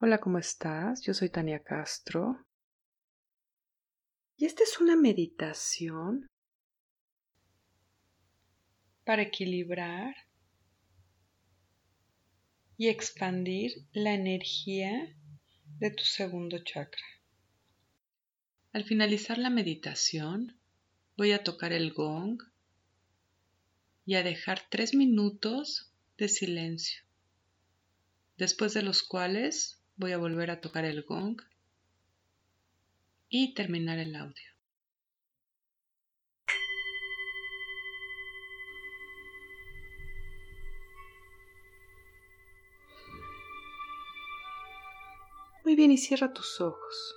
Hola, ¿cómo estás? Yo soy Tania Castro. Y esta es una meditación para equilibrar y expandir la energía de tu segundo chakra. Al finalizar la meditación, voy a tocar el gong y a dejar tres minutos de silencio, después de los cuales voy a volver a tocar el gong y terminar el audio. Muy bien, y cierra tus ojos.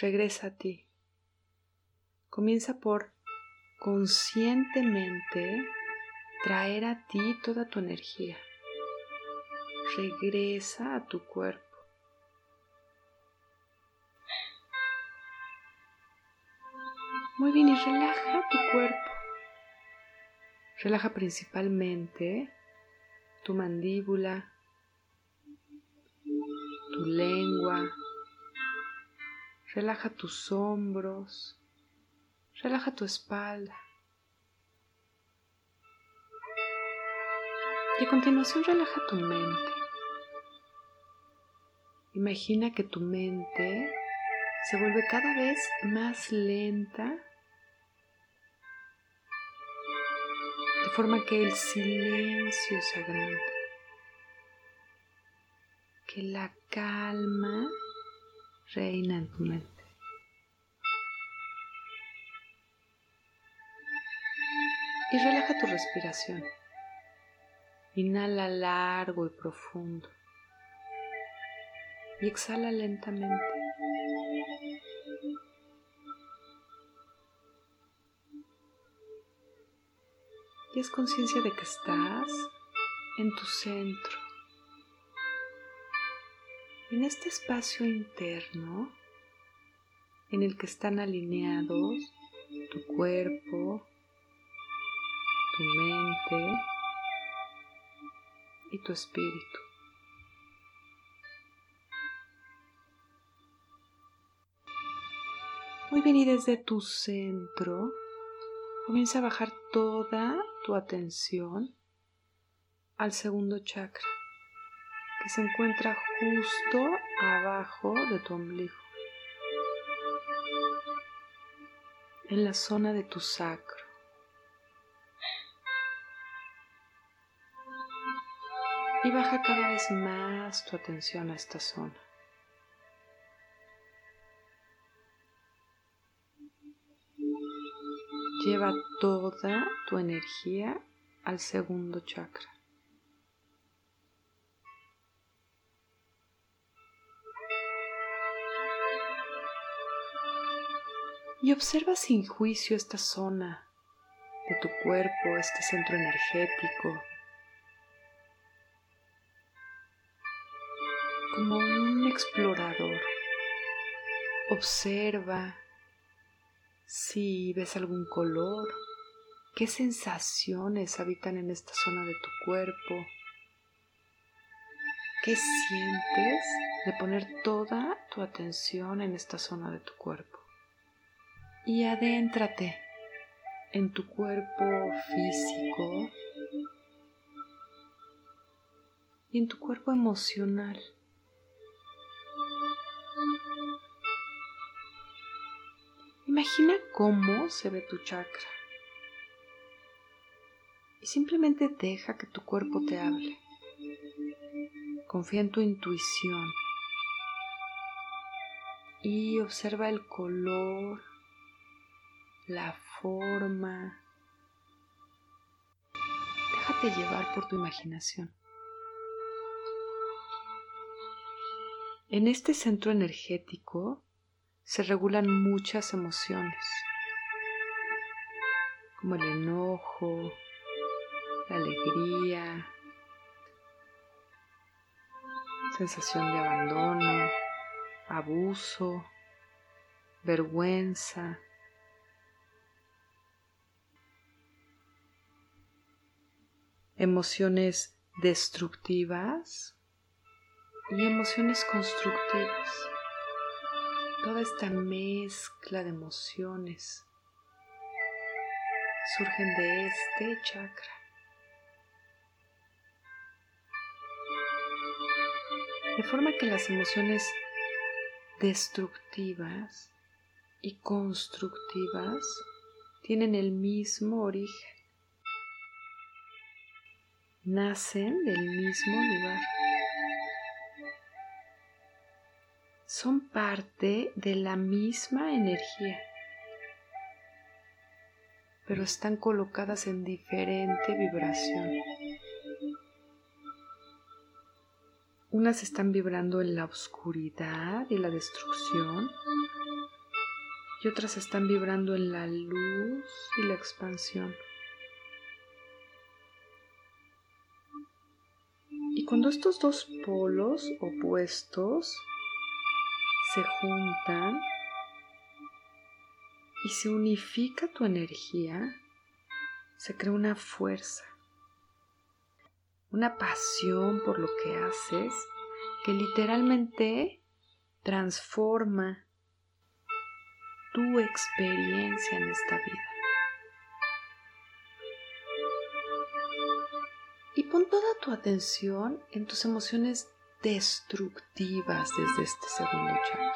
Regresa a ti. Comienza por conscientemente traer a ti toda tu energía. Regresa a tu cuerpo. Muy bien, y relaja tu cuerpo. Relaja principalmente tu mandíbula, tu lengua, relaja tus hombros, relaja tu espalda. Y a continuación relaja tu mente. Imagina que tu mente se vuelve cada vez más lenta, de forma que el silencio se agranda que la calma reina en tu mente. Y relaja tu respiración. Inhala largo y profundo. Y exhala lentamente. Y es conciencia de que estás en tu centro en este espacio interno en el que están alineados tu cuerpo, tu mente y tu espíritu. Muy bien, y desde tu centro comienza a bajar toda tu atención al segundo chakra que se encuentra justo abajo de tu ombligo, en la zona de tu sacro. Y baja cada vez más tu atención a esta zona. Toda tu energía al segundo chakra. y observa sin juicio esta zona de tu cuerpo, este centro energético, como un explorador. Observa si ves algún color, qué sensaciones habitan en esta zona de tu cuerpo, qué sientes de poner toda tu atención en esta zona de tu cuerpo y adéntrate en tu cuerpo físico y en tu cuerpo emocional. Imagina cómo se ve tu chakra y simplemente deja que tu cuerpo te hable. Confía en tu intuición y observa el color, la forma. Déjate llevar por tu imaginación. En este centro energético se regulan muchas emociones, como el enojo, alegría, sensación de abandono, abuso, vergüenza, emociones destructivas y emociones constructivas. Toda esta mezcla de emociones surgen de este chakra. De forma que las emociones destructivas y constructivas tienen el mismo origen. Nacen del mismo lugar. Son parte de la misma energía, pero están colocadas en diferente vibración. Unas están vibrando en la oscuridad y la destrucción y otras están vibrando en la luz y la expansión. Y cuando estos dos polos opuestos se juntan y se unifica tu energía, se crea una fuerza, una pasión por lo que haces que literalmente transforma tu experiencia en esta vida. Y pon toda tu atención en tus emociones destructivas desde este segundo chakra.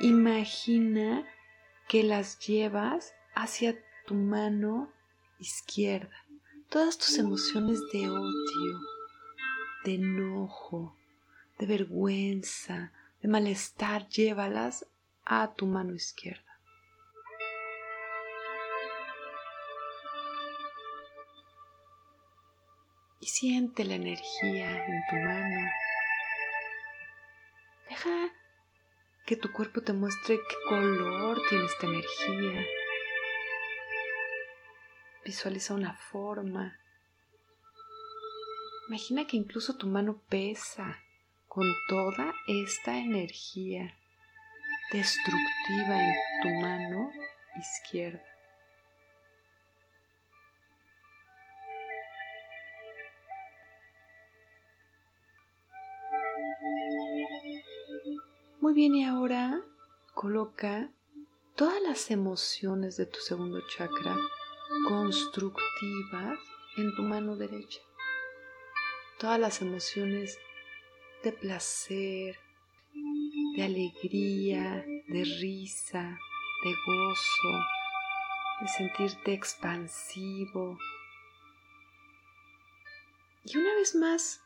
Imagina que las llevas hacia tu mano izquierda. Todas tus emociones de odio, de enojo, de vergüenza, de malestar, llévalas a tu mano izquierda. y siente la energía en tu mano. Deja que tu cuerpo te muestre qué color tiene esta energía. Visualiza una forma. Imagina que incluso tu mano pesa con toda esta energía destructiva en tu mano izquierda. Muy bien, y ahora coloca todas las emociones de tu segundo chakra constructivas en tu mano derecha. Todas las emociones de placer, de alegría, de risa, de gozo, de sentirte expansivo. Y una vez más,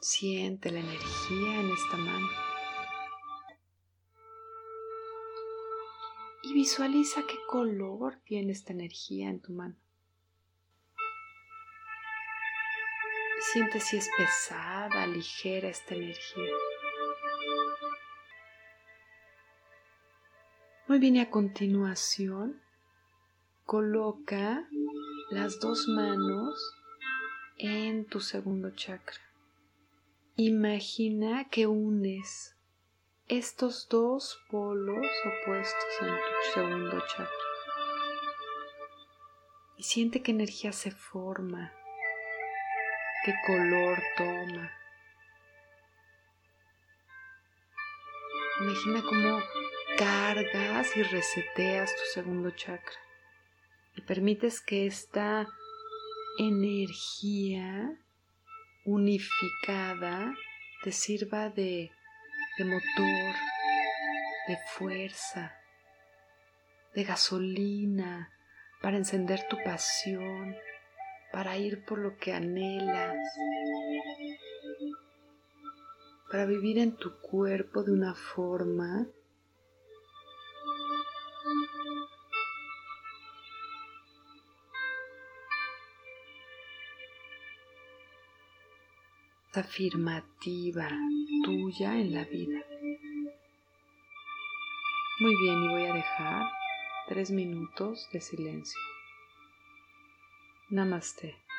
siente la energía en esta mano. Y visualiza qué color tiene esta energía en tu mano. Siente si es pesada, ligera esta energía. Muy bien, y a continuación coloca las dos manos en tu segundo chakra. Imagina que unes estos dos polos opuestos en tu segundo chakra. Y siente qué energía se forma, qué color toma. Imagina cómo cargas y reseteas tu segundo chakra y permites que esta energía unificada te sirva de de motor, de fuerza, de gasolina para encender tu pasión, para ir por lo que anhelas, para vivir en tu cuerpo de una forma afirmativa tuya en la vida. Muy bien, y voy a dejar tres minutos de silencio. Namaste.